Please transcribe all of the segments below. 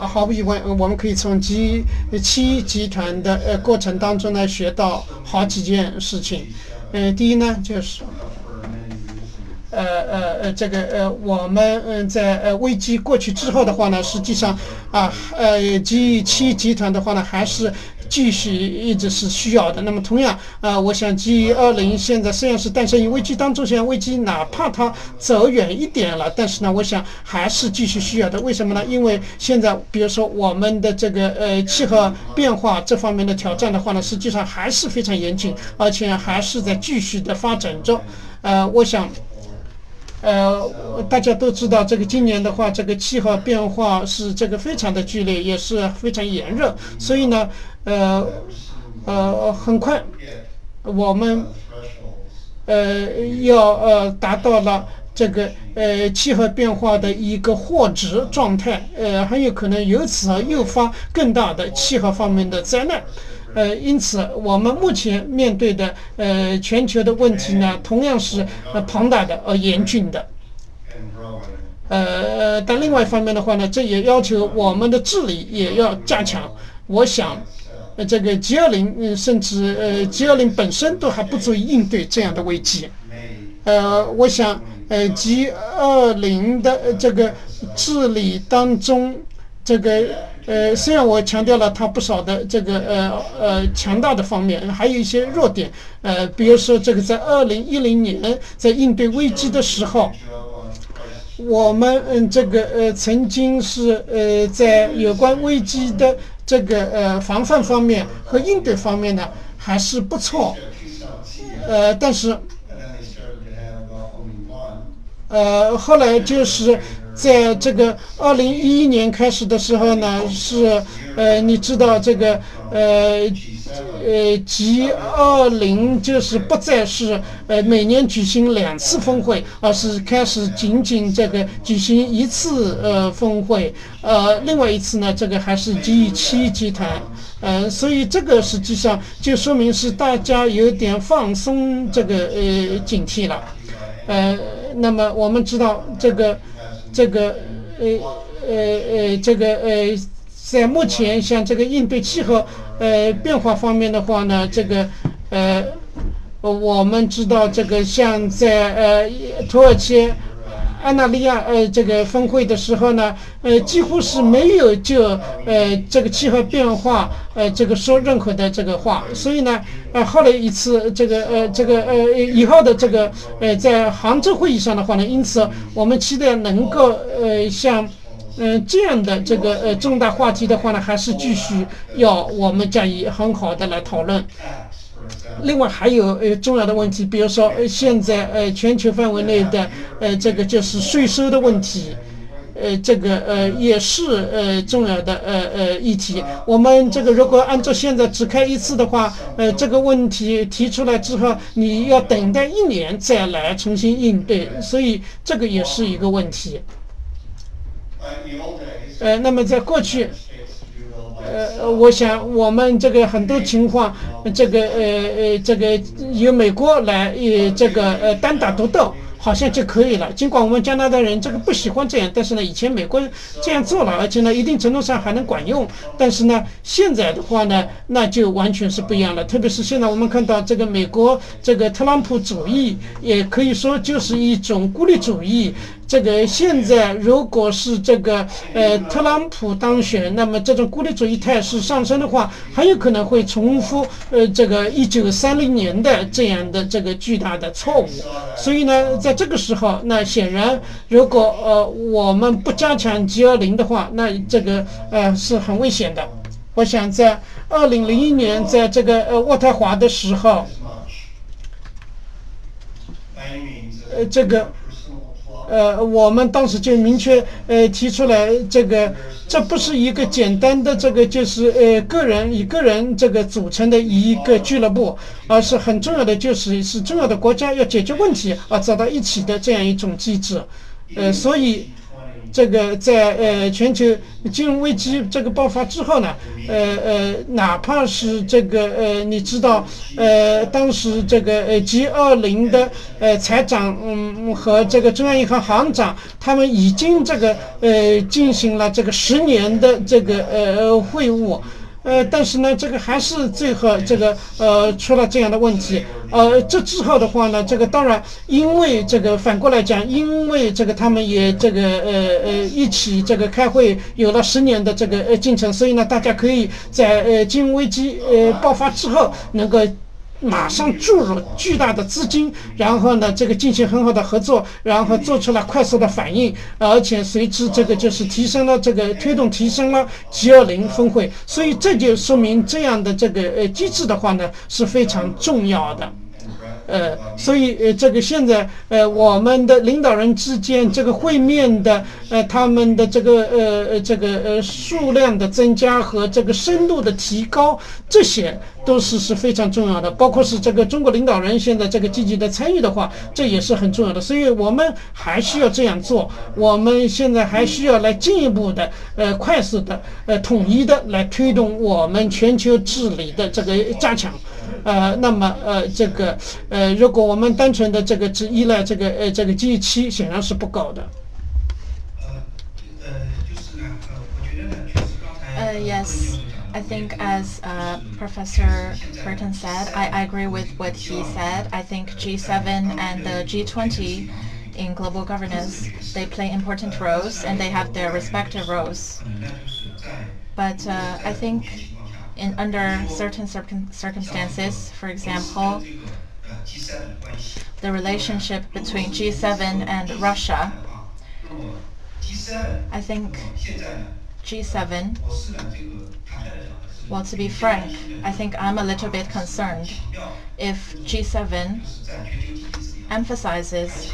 啊，毫无疑问，我们可以从 G 七集团的呃过程当中呢学到好几件事情。嗯，第一呢就是，呃呃呃，这个呃我们嗯在呃危机过去之后的话呢，实际上啊呃 G 七集团的话呢还是。继续一直是需要的。那么同样，呃，我想 G 二零现在虽然是诞生于危机当中，现在危机哪怕它走远一点了，但是呢，我想还是继续需要的。为什么呢？因为现在比如说我们的这个呃气候变化这方面的挑战的话呢，实际上还是非常严峻，而且还是在继续的发展中。呃，我想。呃，大家都知道，这个今年的话，这个气候变化是这个非常的剧烈，也是非常炎热。所以呢，呃，呃，很快，我们呃要呃达到了这个呃气候变化的一个货值状态，呃，很有可能由此而诱发更大的气候方面的灾难。呃，因此我们目前面对的呃全球的问题呢，同样是呃庞大的而严峻的。呃，但另外一方面的话呢，这也要求我们的治理也要加强。我想，呃，这个 G20，甚至呃 G20 本身都还不足以应对这样的危机。呃，我想，呃，G20 的这个治理当中，这个。呃，虽然我强调了它不少的这个呃呃强大的方面，还有一些弱点。呃，比如说这个在二零一零年在应对危机的时候，我们嗯这个呃曾经是呃在有关危机的这个呃防范方面和应对方面呢还是不错。呃，但是呃后来就是。在这个二零一一年开始的时候呢，是呃，你知道这个呃呃 G 二零就是不再是呃每年举行两次峰会，而是开始仅仅这个举行一次呃峰会，呃，另外一次呢，这个还是 G 七集团，呃，所以这个实际上就说明是大家有点放松这个呃警惕了，呃，那么我们知道这个。这个呃呃呃，这个呃，在目前像这个应对气候呃变化方面的话呢，这个呃，我们知道这个像在呃土耳其。安纳利亚呃，这个峰会的时候呢，呃，几乎是没有就呃这个气候变化呃这个说任何的这个话，所以呢，呃，后来一次这个呃这个呃以后的这个呃在杭州会议上的话呢，因此我们期待能够呃像嗯这样的这个呃重大话题的话呢，还是继续要我们加以很好的来讨论。另外还有呃重要的问题，比如说呃现在呃全球范围内的呃这个就是税收的问题，呃这个呃也是呃重要的呃呃议题。我们这个如果按照现在只开一次的话，呃这个问题提出来之后，你要等待一年再来重新应对，所以这个也是一个问题。呃，那么在过去。呃，我想我们这个很多情况，这个呃呃，这个由美国来呃这个呃单打独斗。好像就可以了。尽管我们加拿大人这个不喜欢这样，但是呢，以前美国这样做了，而且呢，一定程度上还能管用。但是呢，现在的话呢，那就完全是不一样了。特别是现在我们看到这个美国这个特朗普主义，也可以说就是一种孤立主义。这个现在如果是这个呃特朗普当选，那么这种孤立主义态势上升的话，很有可能会重复呃这个一九三零年的这样的这个巨大的错误。所以呢，在这个时候，那显然，如果呃我们不加强 G 二零的话，那这个呃是很危险的。我想在二零零一年，在这个呃渥太华的时候，呃这个。呃，我们当时就明确呃提出来，这个这不是一个简单的这个就是呃个人以个人这个组成的一个俱乐部，而是很重要的就是是重要的国家要解决问题而，走到一起的这样一种机制。呃，所以这个在呃全球金融危机这个爆发之后呢，呃呃，哪怕是这个呃，你知道呃，当时这个呃 G 二零的呃财长嗯和这个中央银行行长，他们已经这个呃进行了这个十年的这个呃会晤。呃，但是呢，这个还是最后这个呃出了这样的问题。呃，这之后的话呢，这个当然因为这个反过来讲，因为这个他们也这个呃呃一起这个开会，有了十年的这个呃进程，所以呢，大家可以在呃金融危机呃爆发之后能够。马上注入巨大的资金，然后呢，这个进行很好的合作，然后做出了快速的反应，而且随之这个就是提升了这个推动提升了 G20 峰会，所以这就说明这样的这个呃机制的话呢是非常重要的。呃，所以呃，这个现在呃，我们的领导人之间这个会面的呃，他们的这个呃呃这个呃数量的增加和这个深度的提高，这些都是是非常重要的。包括是这个中国领导人现在这个积极的参与的话，这也是很重要的。所以我们还需要这样做。我们现在还需要来进一步的呃快速的呃统一的来推动我们全球治理的这个加强。呃，那么呃，这个呃，如果我们单纯的这个只依赖这个呃这个 G 七，显然是不够的。呃，Yes, I think as uh, Professor Burton said, I, I agree with what he said. I think G7 and the G20 in global governance, they play important roles and they have their respective roles. But uh, I think in under certain circumstances, for example, the relationship between G7 and Russia, I think G7, well, to be frank, I think I'm a little bit concerned if G7 emphasizes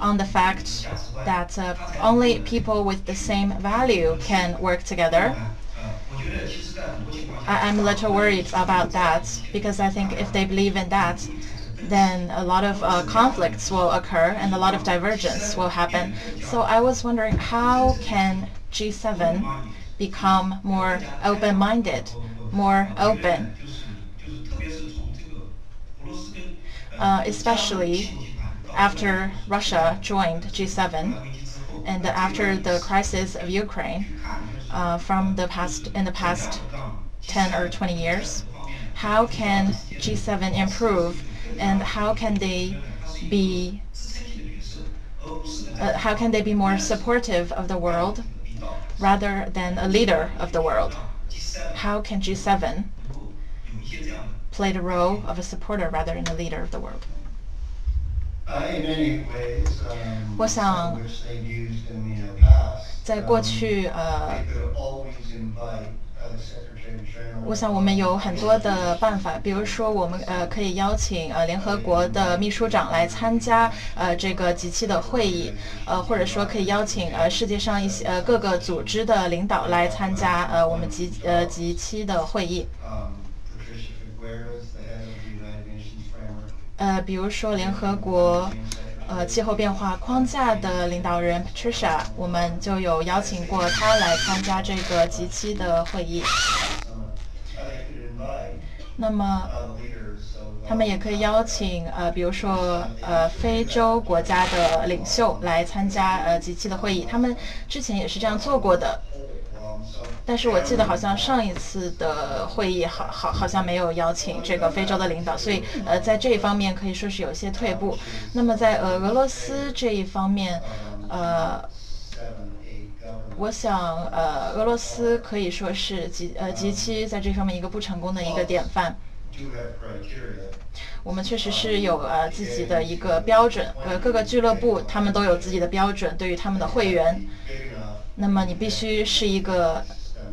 on the fact that uh, only people with the same value can work together I, am a little worried about that because I think if they believe in that, then a lot of uh, conflicts will occur and a lot of divergence will happen. So I was wondering how can G7 become more open-minded, more open, uh, especially after Russia joined G7 and after the crisis of Ukraine uh, from the past in the past 10 or 20 years? How can G7 improve and how can they be uh, how can they be more supportive of the world rather than a leader of the world? How can G7 play the role of a supporter rather than a leader of the world? 我想，在过去，呃，我想我们有很多的办法，比如说我们呃可以邀请呃联合国的秘书长来参加呃这个集期的会议，呃或者说可以邀请呃世界上一些呃各个组织的领导来参加呃我们集呃集期的会议。呃，比如说联合国呃气候变化框架的领导人 Patricia，我们就有邀请过他来参加这个集期的会议。那么，他们也可以邀请呃，比如说呃，非洲国家的领袖来参加呃集期的会议。他们之前也是这样做过的，但是我记得好像上一次的会议好好好像没有邀请这个非洲的领导，所以呃，在这一方面可以说是有些退步。那么在呃俄罗斯这一方面，呃。我想，呃，俄罗斯可以说是极呃极其在这方面一个不成功的一个典范。我们确实是有呃自己的一个标准，呃各个俱乐部他们都有自己的标准，对于他们的会员。那么你必须是一个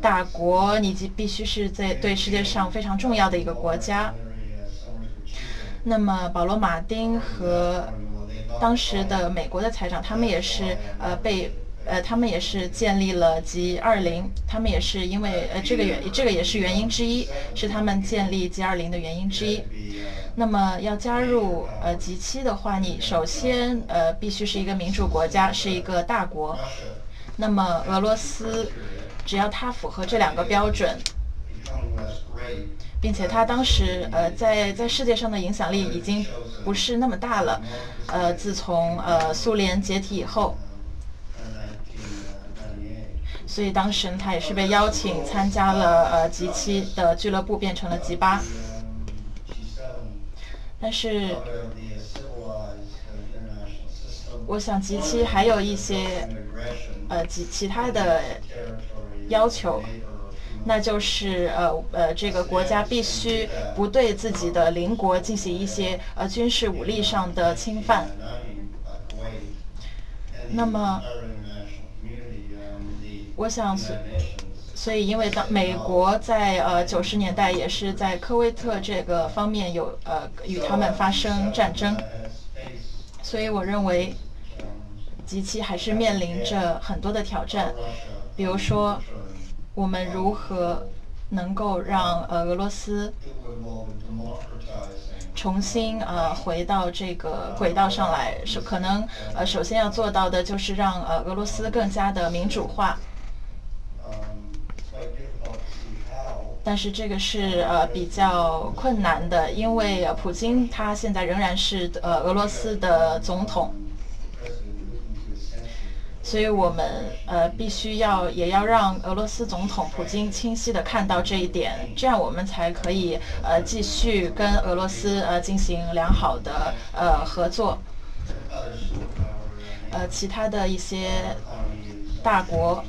大国，你必必须是在对世界上非常重要的一个国家。那么保罗·马丁和当时的美国的财长，他们也是呃被。呃，他们也是建立了 G 二零，他们也是因为呃这个原这个也是原因之一，是他们建立 G 二零的原因之一。那么要加入呃 G7 的话，你首先呃必须是一个民主国家，是一个大国。那么俄罗斯，只要他符合这两个标准，并且他当时呃在在世界上的影响力已经不是那么大了，呃自从呃苏联解体以后，所以当时他也是被邀请参加了呃 G 七的俱乐部，变成了 G 八。但是，我想 G 七还有一些呃其其他的要求，那就是呃呃这个国家必须不对自己的邻国进行一些呃军事武力上的侵犯。那么，我想所。所以，因为当美国在呃九十年代也是在科威特这个方面有呃与他们发生战争，所以我认为，及其还是面临着很多的挑战，比如说，我们如何能够让呃俄罗斯重新呃回到这个轨道上来？首可能呃首先要做到的就是让呃俄罗斯更加的民主化。但是这个是呃比较困难的，因为普京他现在仍然是呃俄罗斯的总统，所以我们呃必须要也要让俄罗斯总统普京清晰的看到这一点，这样我们才可以呃继续跟俄罗斯呃进行良好的呃合作。呃，其他的一些大国。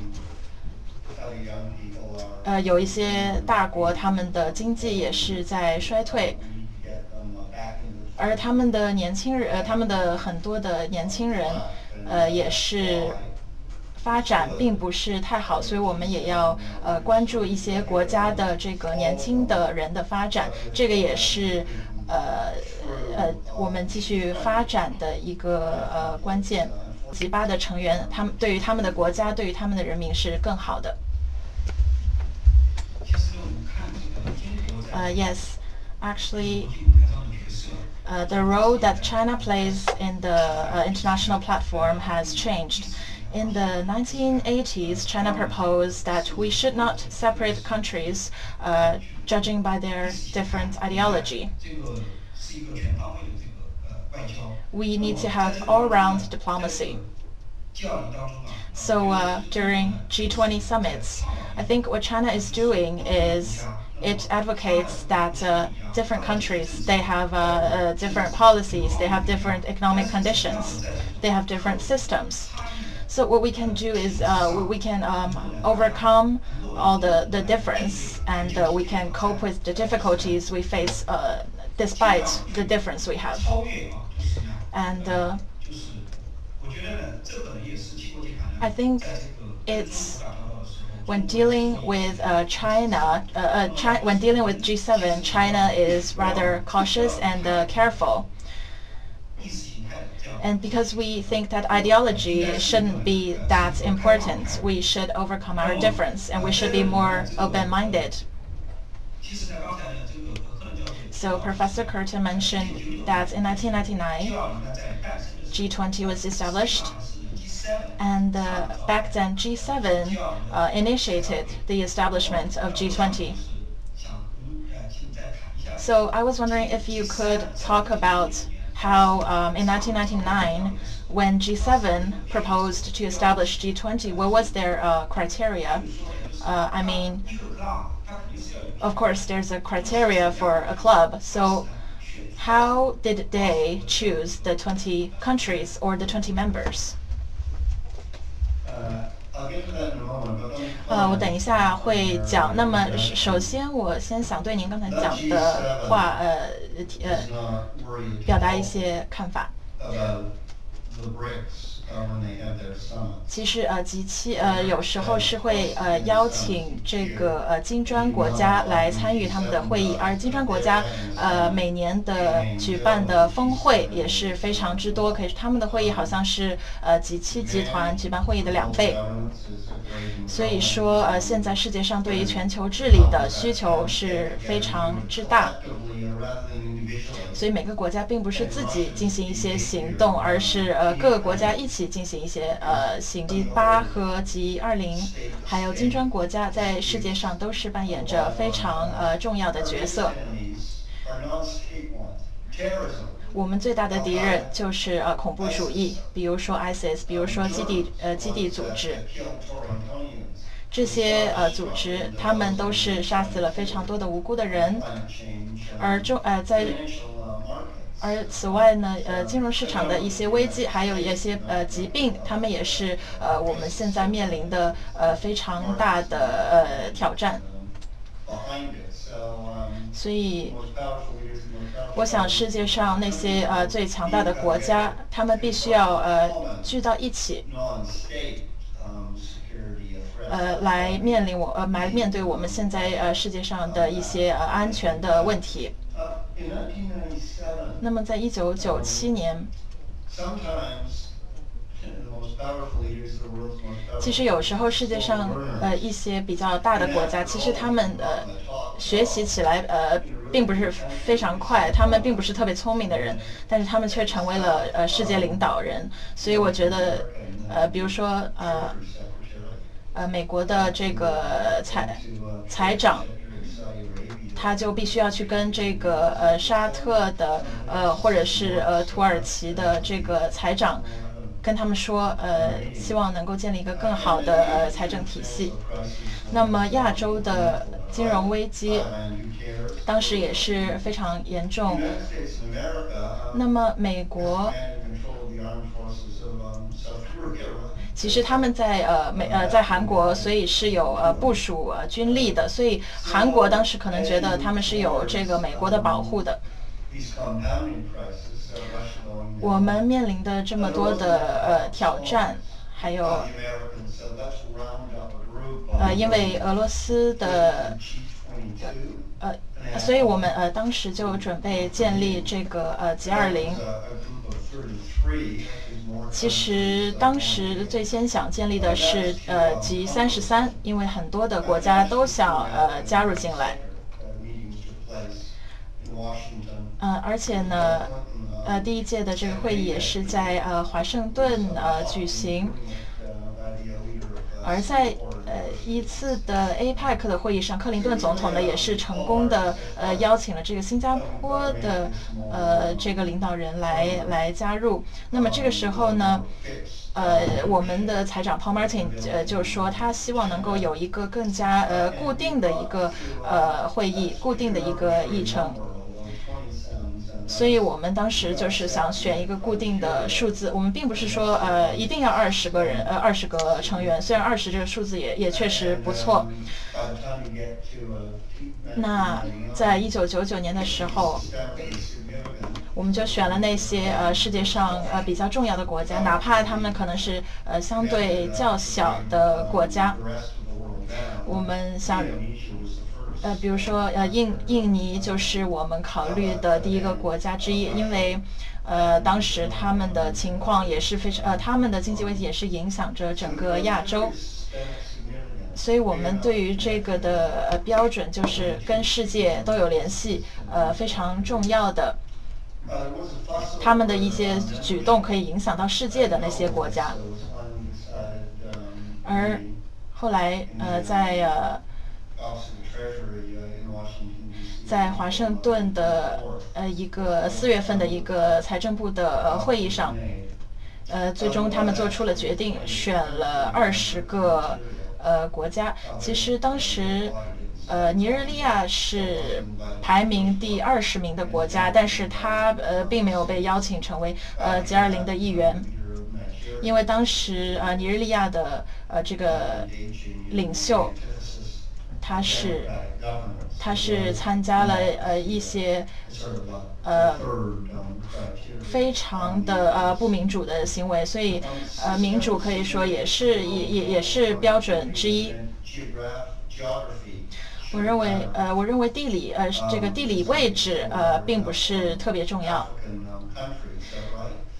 呃，有一些大国，他们的经济也是在衰退，而他们的年轻人，呃，他们的很多的年轻人，呃，也是发展并不是太好，所以我们也要呃关注一些国家的这个年轻的人的发展，这个也是呃呃我们继续发展的一个呃关键。吉巴的成员，他们对于他们的国家，对于他们的人民是更好的。Uh, yes, actually, uh, the role that China plays in the uh, international platform has changed. In the 1980s, China proposed that we should not separate countries uh, judging by their different ideology. We need to have all-round diplomacy. So uh, during G20 summits, I think what China is doing is it advocates that uh, different countries they have uh, uh, different policies, they have different economic conditions, they have different systems. So what we can do is uh, we can um, overcome all the, the difference and uh, we can cope with the difficulties we face despite the difference we have. And I think it's when dealing with uh, China, uh, uh, Chi when dealing with G7, China is rather cautious and uh, careful. And because we think that ideology shouldn't be that important, we should overcome our difference and we should be more open-minded. So Professor Curtin mentioned that in 1999, G20 was established and uh, back then G7 uh, initiated the establishment of G20. So I was wondering if you could talk about how um, in 1999, when G7 proposed to establish G20, what was their uh, criteria? Uh, I mean, of course, there's a criteria for a club. So how did they choose the 20 countries or the 20 members? 呃，我等一下会讲。那么，首先我先想对您刚才讲的话，呃，呃，表达一些看法。其实呃，集期呃，有时候是会呃邀请这个呃金砖国家来参与他们的会议，而金砖国家呃每年的举办的峰会也是非常之多，可是他们的会议好像是呃集期集团举办会议的两倍。所以说呃，现在世界上对于全球治理的需求是非常之大。所以每个国家并不是自己进行一些行动，而是呃各个国家一起进行一些呃行。G 八和 G 二零，还有金砖国家在世界上都是扮演着非常呃重要的角色。我们最大的敌人就是呃恐怖主义，比如说 ISIS，比如说基地呃基地组织。这些呃组织，他们都是杀死了非常多的无辜的人，而中呃在，而此外呢，呃金融市场的一些危机，还有一些呃疾病，他们也是呃我们现在面临的呃非常大的呃挑战。所以，我想世界上那些呃最强大的国家，他们必须要呃聚到一起。呃，来面临我呃，来面对我们现在呃世界上的一些呃安全的问题。那么，在一九九七年，其实有时候世界上呃一些比较大的国家，其实他们呃学习起来呃并不是非常快，他们并不是特别聪明的人，但是他们却成为了呃世界领导人。所以我觉得呃，比如说呃。呃，美国的这个财财长，他就必须要去跟这个呃沙特的呃或者是呃土耳其的这个财长，跟他们说，呃，希望能够建立一个更好的呃财政体系。那么亚洲的金融危机，当时也是非常严重。那么美国。其实他们在呃美呃在韩国，所以是有呃部署呃军力的，所以韩国当时可能觉得他们是有这个美国的保护的。我们面临的这么多的呃挑战，还有呃因为俄罗斯的呃，所以我们呃当时就准备建立这个呃 G 二零。其实当时最先想建立的是呃 G 三十三，因为很多的国家都想呃加入进来。嗯，而且呢，呃第一届的这个会议也是在呃华盛顿呃举行。而在呃一次的 APEC 的会议上，克林顿总统呢也是成功的呃邀请了这个新加坡的呃这个领导人来来加入。那么这个时候呢，呃我们的财长 Paul Martin 呃就是说他希望能够有一个更加呃固定的一个呃会议，固定的一个议程。所以我们当时就是想选一个固定的数字，我们并不是说呃一定要二十个人，呃二十个成员，虽然二十这个数字也也确实不错。那在一九九九年的时候，我们就选了那些呃世界上呃比较重要的国家，哪怕他们可能是呃相对较小的国家，我们想。呃，比如说，呃，印印尼就是我们考虑的第一个国家之一，因为，呃，当时他们的情况也是非常，呃，他们的经济危机也是影响着整个亚洲，所以我们对于这个的呃标准就是跟世界都有联系，呃，非常重要的，他们的一些举动可以影响到世界的那些国家，而后来，呃，在呃。在华盛顿的呃一个四月份的一个财政部的会议上，呃，最终他们做出了决定，选了二十个呃国家。其实当时，呃，尼日利亚是排名第二十名的国家，但是他呃并没有被邀请成为呃 G20 的一员，因为当时呃尼日利亚的呃这个领袖。他是，他是参加了呃一些，呃，非常的呃不民主的行为，所以呃民主可以说也是也也也是标准之一。我认为呃我认为地理呃这个地理位置呃并不是特别重要，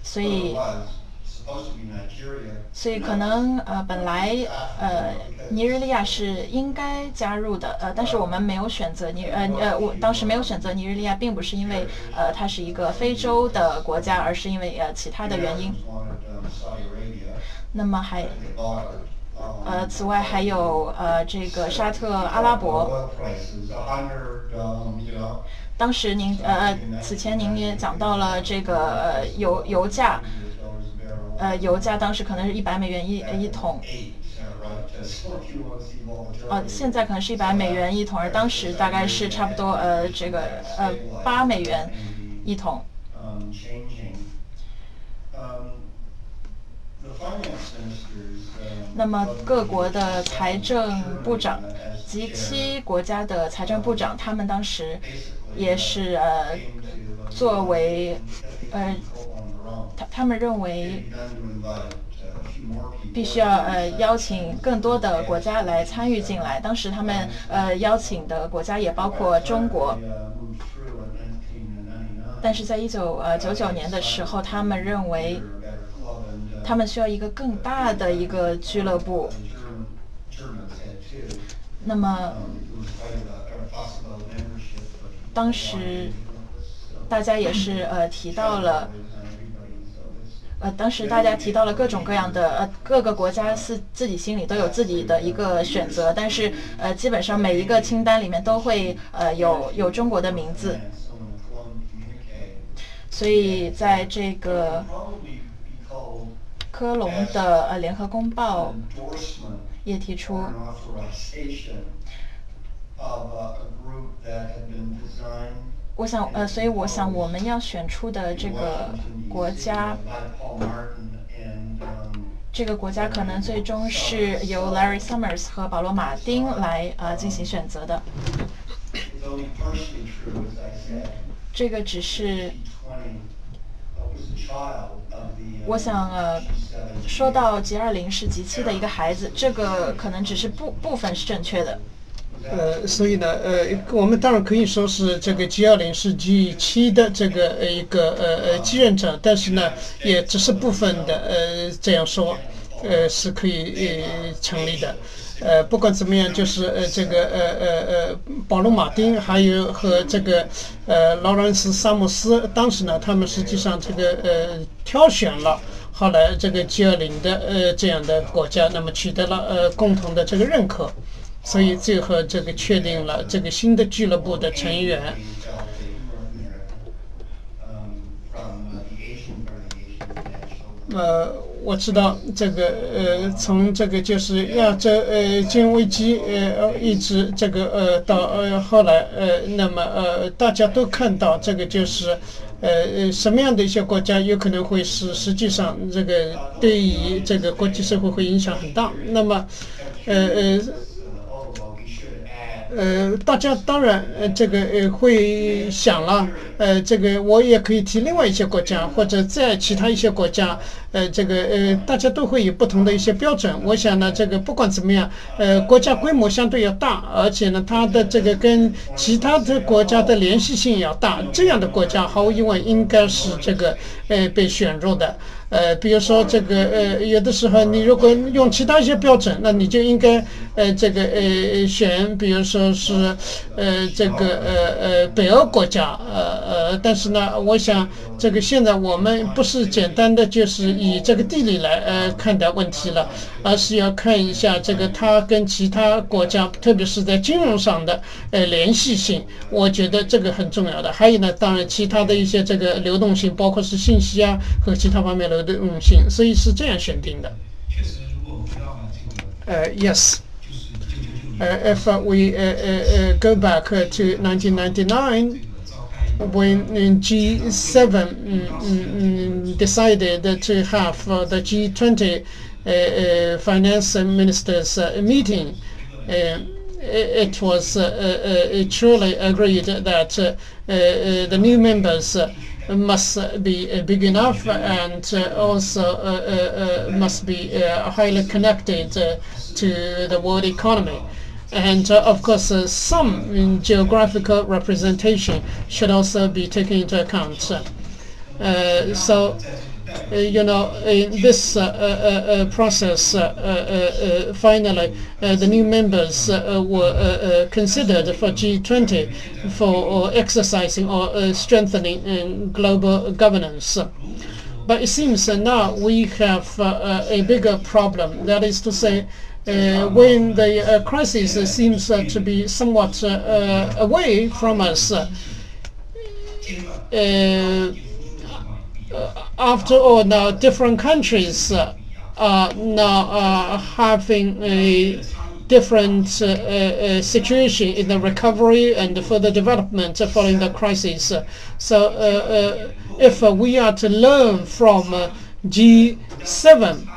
所以所以可能呃本来呃尼日利亚是应该加入的，呃但是我们没有选择尼呃呃我当时没有选择尼日利亚，并不是因为呃它是一个非洲的国家，而是因为呃其他的原因。那么还呃此外还有呃这个沙特阿拉伯。当时您呃呃，此前您也讲到了这个呃油油价，呃油价当时可能是一百美元一一桶，哦现在可能是一百美元一桶，而当时大概是差不多呃这个呃八美元一桶。那么各国的财政部长及其国家的财政部长，他们当时。也是呃，作为呃，他他们认为必须要呃邀请更多的国家来参与进来。当时他们呃邀请的国家也包括中国，但是在一九呃九九年的时候，他们认为他们需要一个更大的一个俱乐部。那么。当时大家也是呃提到了，呃当时大家提到了各种各样的呃各个国家是自己心里都有自己的一个选择，但是呃基本上每一个清单里面都会呃有有中国的名字，所以在这个科隆的呃联合公报也提出。我想，呃，所以我想，我们要选出的这个国家，这个国家可能最终是由 Larry Summers 和保罗·马丁来呃进行选择的。这个只是，我想，呃，说到 G20 是 G7 的一个孩子，这个可能只是部部分是正确的。呃，所以呢，呃，我们当然可以说是这个 G 二零是 G 七的这个呃一个呃呃继任者，但是呢，也只是部分的呃这样说，呃是可以呃成立的，呃不管怎么样，就是呃这个呃呃呃保罗马丁还有和这个呃劳伦斯萨姆斯，当时呢他们实际上这个呃挑选了后来这个 G 二零的呃这样的国家，那么取得了呃共同的这个认可。所以最后这个确定了这个新的俱乐部的成员。呃，我知道这个呃，从这个就是亚洲呃金融危机呃一直这个呃到呃后来呃，那么呃大家都看到这个就是呃呃什么样的一些国家有可能会是实际上这个对于这个国际社会会影响很大。那么呃呃。呃，大家当然呃，这个呃会想了，呃，这个我也可以提另外一些国家，或者在其他一些国家，呃，这个呃，大家都会有不同的一些标准。我想呢，这个不管怎么样，呃，国家规模相对要大，而且呢，它的这个跟其他的国家的联系性要大，这样的国家毫无疑问应该是这个呃被选入的。呃，比如说这个呃，有的时候你如果用其他一些标准，那你就应该呃这个呃选，比如说是呃这个呃呃北欧国家，呃呃，但是呢，我想这个现在我们不是简单的就是以这个地理来呃看待问题了，而是要看一下这个它跟其他国家，特别是在金融上的呃联系性，我觉得这个很重要的。还有呢，当然其他的一些这个流动性，包括是信息啊和其他方面的。的用性，所以是这样选定的。确实，如果回到这个，呃，yes，呃，if we uh, uh, uh, go back to 1999. When G7 mm, mm, decided to have the G20 finance ministers meeting, it was truly agreed that the new members must be big enough and also must be highly connected to the world economy. And uh, of course, uh, some geographical representation should also be taken into account. Uh, so uh, you know, in this uh, uh, uh, process, uh, uh, uh, finally, uh, the new members uh, uh, were uh, uh, considered for G20 for uh, exercising or uh, strengthening uh, global governance. But it seems uh, now we have uh, uh, a bigger problem. That is to say, uh, when the uh, crisis uh, seems uh, to be somewhat uh, uh, away from us, uh, uh, after all, now different countries uh, are now uh, having a different uh, situation in the recovery and further development following the crisis. So, if we are to learn from uh, G7,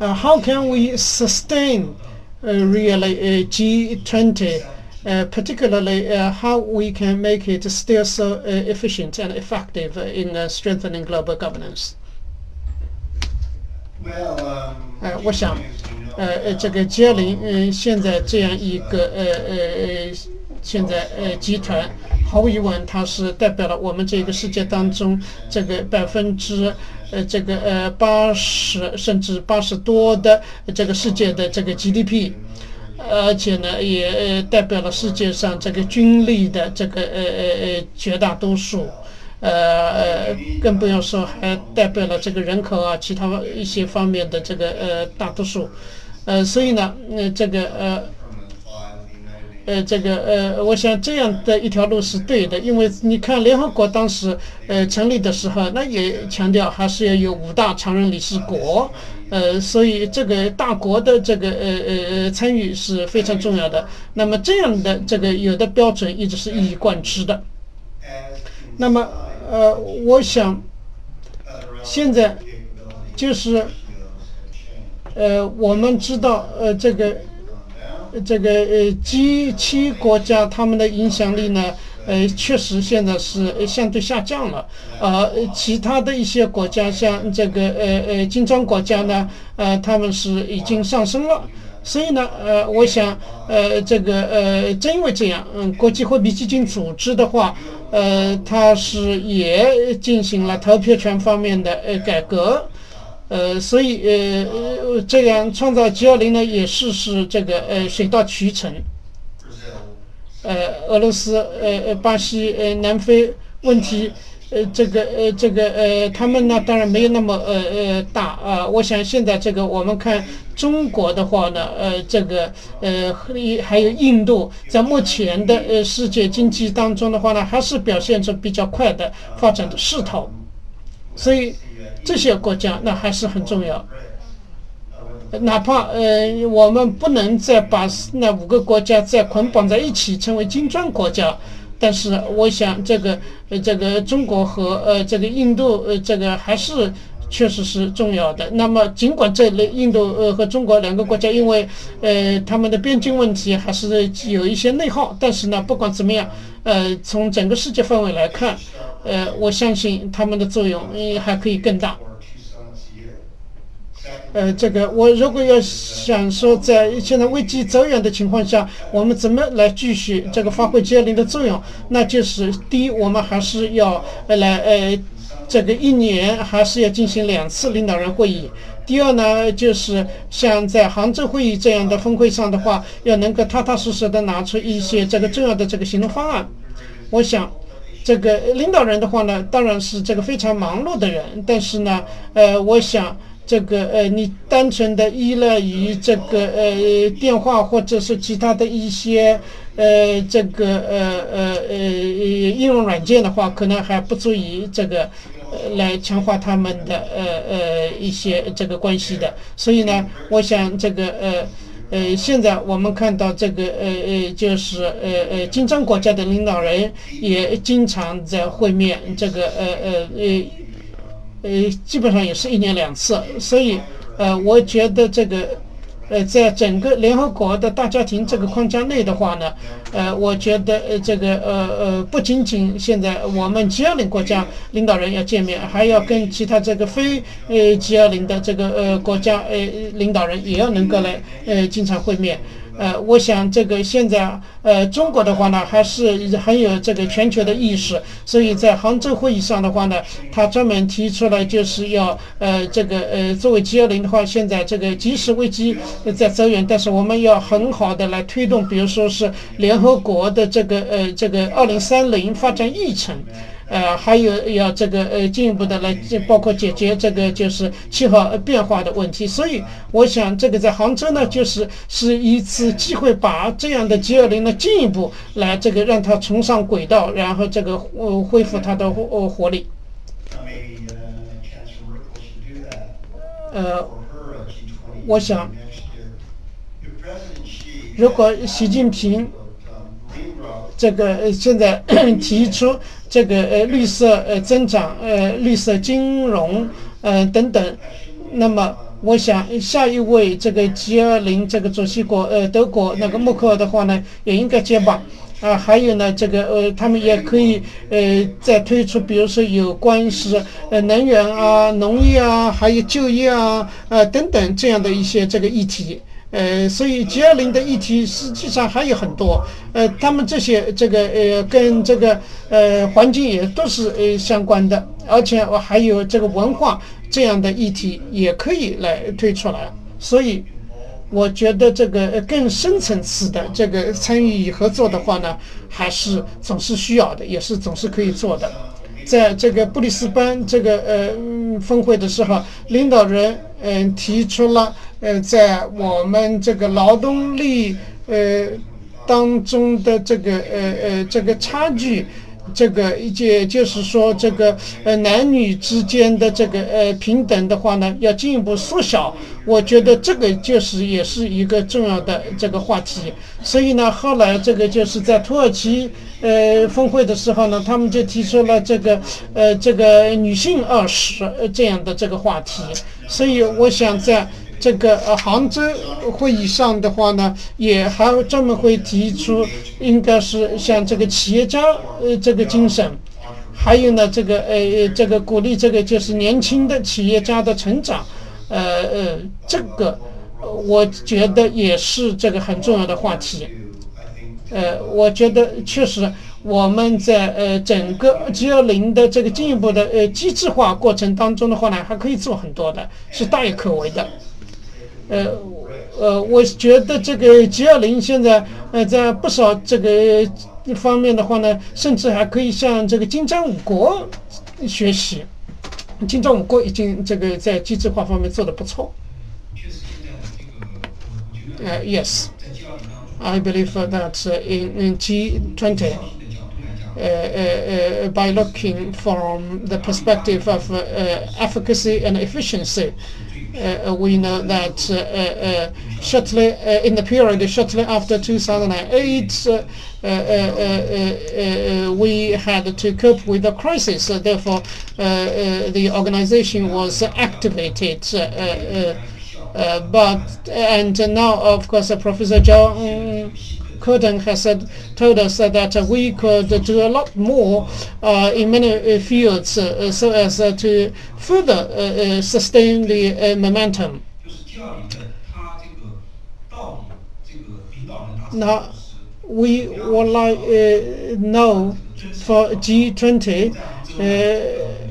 uh, how can we sustain really uh, G20? Uh, particularly uh, how we can make it still so uh, efficient and effective in uh, strengthening global governance. 呃，我想，呃呃，这个 G 零，嗯，现在这样一个呃呃呃，现在呃集团，毫无疑问，它是代表了我们这个世界当中这个百分之呃这个呃八十甚至八十多的这个世界的这个 GDP。而且呢，也呃代表了世界上这个军力的这个呃呃呃绝大多数，呃呃，更不要说还代表了这个人口啊，其他一些方面的这个呃大多数，呃，所以呢，呃这个呃。呃，这个呃，我想这样的一条路是对的，因为你看联合国当时呃成立的时候，那也强调还是要有五大常任理事国，呃，所以这个大国的这个呃呃参与是非常重要的。那么这样的这个有的标准一直是一以贯之的。那么呃，我想现在就是呃，我们知道呃这个。这个呃 G 七国家他们的影响力呢，呃，确实现在是相对下降了。呃，其他的一些国家，像这个呃呃金砖国家呢，呃，他们是已经上升了。所以呢，呃，我想，呃，这个呃，正因为这样，嗯，国际货币基金组织的话，呃，它是也进行了投票权方面的呃改革。呃，所以呃呃，这样创造 G 二零呢，也是是这个呃水到渠成。呃，俄罗斯、呃呃巴西、呃南非问题，呃这个呃这个呃他们呢，当然没有那么呃呃大啊。我想现在这个我们看中国的话呢，呃这个呃还有印度，在目前的呃世界经济当中的话呢，还是表现出比较快的发展的势头，所以。这些国家那还是很重要，哪怕呃我们不能再把那五个国家再捆绑在一起成为金砖国家，但是我想这个呃这个中国和呃这个印度呃这个还是确实是重要的。那么尽管这类印度呃和中国两个国家因为呃他们的边境问题还是有一些内耗，但是呢不管怎么样，呃从整个世界范围来看。呃，我相信他们的作用还可以更大。呃，这个我如果要想说，在现在危机走远的情况下，我们怎么来继续这个发挥 G 零的作用？那就是第一，我们还是要来呃，这个一年还是要进行两次领导人会议。第二呢，就是像在杭州会议这样的峰会上的话，要能够踏踏实实的拿出一些这个重要的这个行动方案。我想。这个领导人的话呢，当然是这个非常忙碌的人，但是呢，呃，我想这个呃，你单纯的依赖于这个呃电话或者是其他的一些呃这个呃呃呃应用软件的话，可能还不足以这个呃来强化他们的呃呃一些这个关系的。所以呢，我想这个呃。呃，现在我们看到这个呃呃，就是呃呃，金砖国家的领导人也经常在会面，这个呃呃呃呃，基本上也是一年两次，所以呃，我觉得这个。呃，在整个联合国的大家庭这个框架内的话呢，呃，我觉得呃，这个呃呃，不仅仅现在我们 G20 国家领导人要见面，还要跟其他这个非呃 G20 的这个呃国家呃领导人也要能够来呃经常会面。呃，我想这个现在呃，中国的话呢，还是很有这个全球的意识，所以在杭州会议上的话呢，他专门提出来就是要呃，这个呃，作为 G20 的话，现在这个即时危机在走远，但是我们要很好的来推动，比如说是联合国的这个呃，这个二零三零发展议程。呃，还有要这个呃进一步的来，包括解决这个就是气候变化的问题。所以我想，这个在杭州呢，就是是一次机会，把这样的 G 二零呢进一步来这个让它重上轨道，然后这个呃恢复它的活活力。呃，我想，如果习近平这个现在 提出。这个呃绿色呃增长呃绿色金融呃等等，那么我想下一位这个 G20 这个主席国呃德国那个默克尔的话呢也应该接棒啊，还有呢这个呃他们也可以呃再推出比如说有关是呃能源啊农业啊还有就业啊呃等等这样的一些这个议题。呃，所以 G20 的议题实际上还有很多，呃，他们这些这个呃跟这个呃环境也都是呃相关的，而且我还有这个文化这样的议题也可以来推出来。所以我觉得这个更深层次的这个参与与合作的话呢，还是总是需要的，也是总是可以做的。在这个布里斯班这个呃峰会的时候，领导人嗯提出了。呃，在我们这个劳动力呃当中的这个呃呃这个差距，这个也就是说这个呃男女之间的这个呃平等的话呢，要进一步缩小。我觉得这个就是也是一个重要的这个话题。所以呢，后来这个就是在土耳其呃峰会的时候呢，他们就提出了这个呃这个女性二十呃这样的这个话题。所以我想在。这个呃，杭州会议上的话呢，也还专门会提出，应该是像这个企业家呃这个精神，还有呢这个呃这个鼓励这个就是年轻的企业家的成长，呃呃这个我觉得也是这个很重要的话题。呃，我觉得确实我们在呃整个 G20 的这个进一步的呃机制化过程当中的话呢，还可以做很多的，是大有可为的。呃，呃，我觉得这个 G 二零现在呃，在不少这个方面的话呢，甚至还可以向这个金砖五国学习。金砖五国已经这个在机制化方面做得不错。呃，Yes，I believe that in in G twenty，呃呃呃，by looking from the perspective of efficacy and efficiency。Uh, we know that uh, uh, shortly in the period shortly after 2008, we had to cope with the crisis. therefore, the organization was activated. but and now, of course, Professor John Curtin has told us that uh, we could do a lot more uh, in many uh, fields so as to further sustain the momentum. Now, we would like uh, know for G20 uh,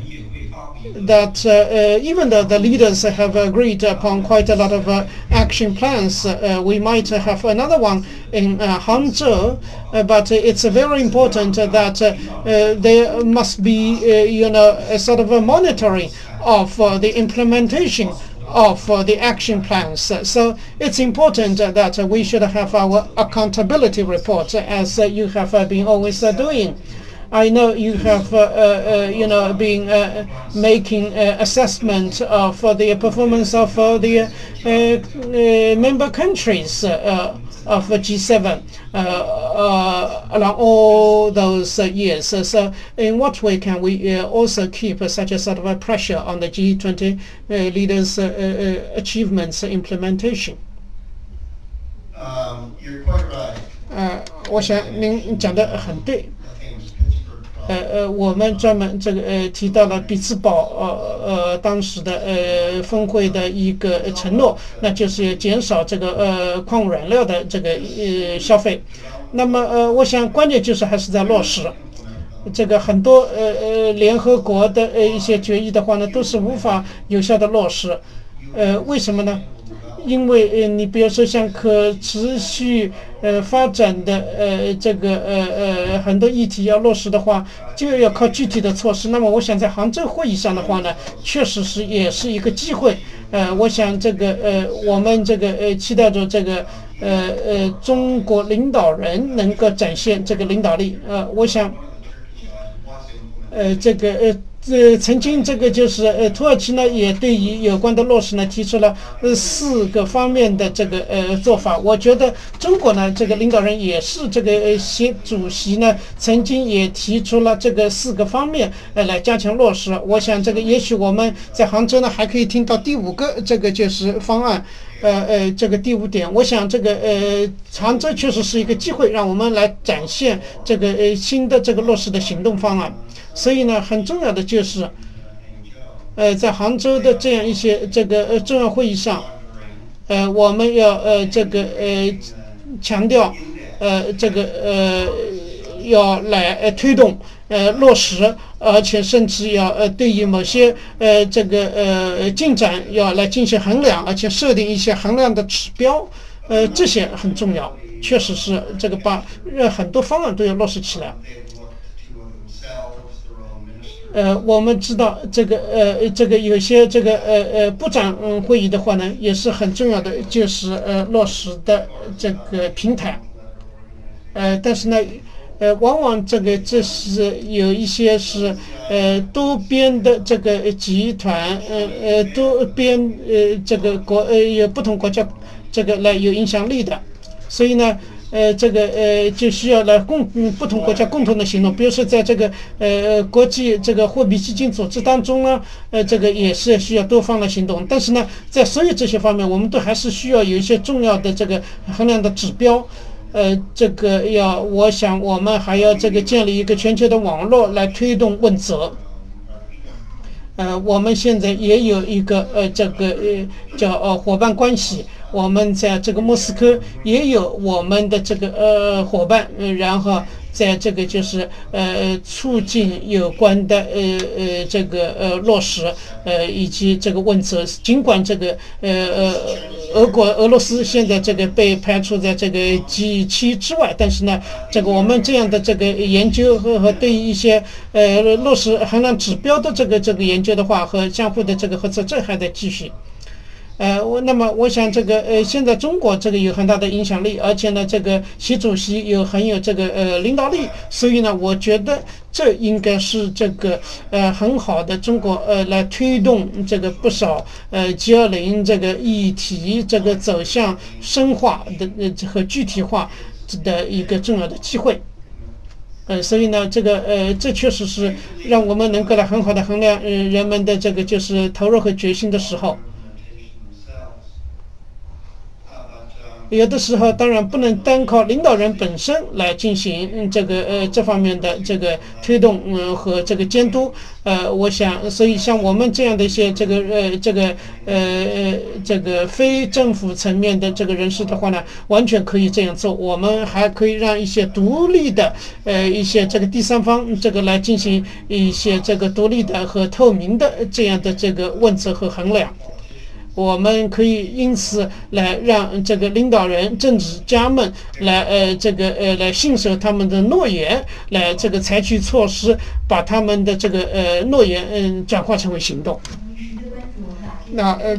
that uh, uh, even though the leaders have agreed upon quite a lot of uh, action plans, uh, we might have another one in uh, Hangzhou, uh, but it's very important that there must be, you know, a sort of a monitoring of the implementation of uh, the action plans. So it's important that we should have our accountability report as you have been always doing. I know you have, uh, uh, you know, been uh, making assessment of the performance of the member countries of G7 along all those years. So, in what way can we also keep such a sort of a pressure on the G20 leaders' achievements implementation? Um, you're quite right. 呃，我想您讲的很对。 呃呃，我们专门这个呃提到了彼此堡呃呃当时的呃峰会的一个承诺，那就是减少这个呃矿物燃料的这个呃消费。那么呃，我想关键就是还是在落实。这个很多呃呃联合国的呃一些决议的话呢，都是无法有效的落实。呃，为什么呢？因为呃，你比如说像可持续呃发展的呃这个呃呃很多议题要落实的话，就要靠具体的措施。那么我想在杭州会议上的话呢，确实是也是一个机会。呃，我想这个呃我们这个呃期待着这个呃呃中国领导人能够展现这个领导力。呃，我想。呃，这个呃，呃曾经这个就是呃，土耳其呢也对于有关的落实呢提出了呃四个方面的这个呃做法。我觉得中国呢这个领导人也是这个呃习主席呢曾经也提出了这个四个方面呃来加强落实。我想这个也许我们在杭州呢还可以听到第五个这个就是方案，呃呃这个第五点。我想这个呃杭州确实是一个机会，让我们来展现这个呃新的这个落实的行动方案。所以呢，很重要的就是，呃，在杭州的这样一些这个呃重要会议上，呃，我们要呃这个呃强调，呃这个呃要来呃推动呃落实，而且甚至要呃对于某些呃这个呃进展要来进行衡量，而且设定一些衡量的指标，呃这些很重要，确实是这个把呃很多方案都要落实起来。呃，我们知道这个呃，这个有些这个呃呃部长会议的话呢，也是很重要的，就是呃落实的这个平台。呃，但是呢，呃，往往这个这是有一些是呃多边的这个集团，呃呃多边呃这个国呃有不同国家这个来有影响力的，所以呢。呃，这个呃，就需要来共嗯不同国家共同的行动，比如说在这个呃国际这个货币基金组织当中呢，呃，这个也是需要多方的行动。但是呢，在所有这些方面，我们都还是需要有一些重要的这个衡量的指标。呃，这个要，我想我们还要这个建立一个全球的网络来推动问责。呃，我们现在也有一个呃这个呃叫呃伙伴关系。我们在这个莫斯科也有我们的这个呃伙伴，嗯然后在这个就是呃促进有关的呃呃这个呃落实呃以及这个问责。尽管这个呃呃俄国俄罗斯现在这个被排除在这个 G7 之外，但是呢，这个我们这样的这个研究和和对于一些呃落实衡量指标的这个这个研究的话和相互的这个合作，这还在继续。呃，我那么我想这个呃，现在中国这个有很大的影响力，而且呢，这个习主席有很有这个呃领导力，所以呢，我觉得这应该是这个呃很好的中国呃来推动这个不少呃 G 二零这个议题这个走向深化的呃和具体化的一个重要的机会。呃，所以呢，这个呃，这确实是让我们能够来很好的衡量呃人们的这个就是投入和决心的时候。有的时候，当然不能单靠领导人本身来进行这个呃这方面的这个推动嗯和这个监督呃，我想，所以像我们这样的一些这个呃这个呃呃这个非政府层面的这个人士的话呢，完全可以这样做。我们还可以让一些独立的呃一些这个第三方这个来进行一些这个独立的和透明的这样的这个问责和衡量。我们可以因此来让这个领导人、政治家们来呃这个呃来信守他们的诺言，来这个采取措施，把他们的这个呃诺言嗯转化成为行动。那呃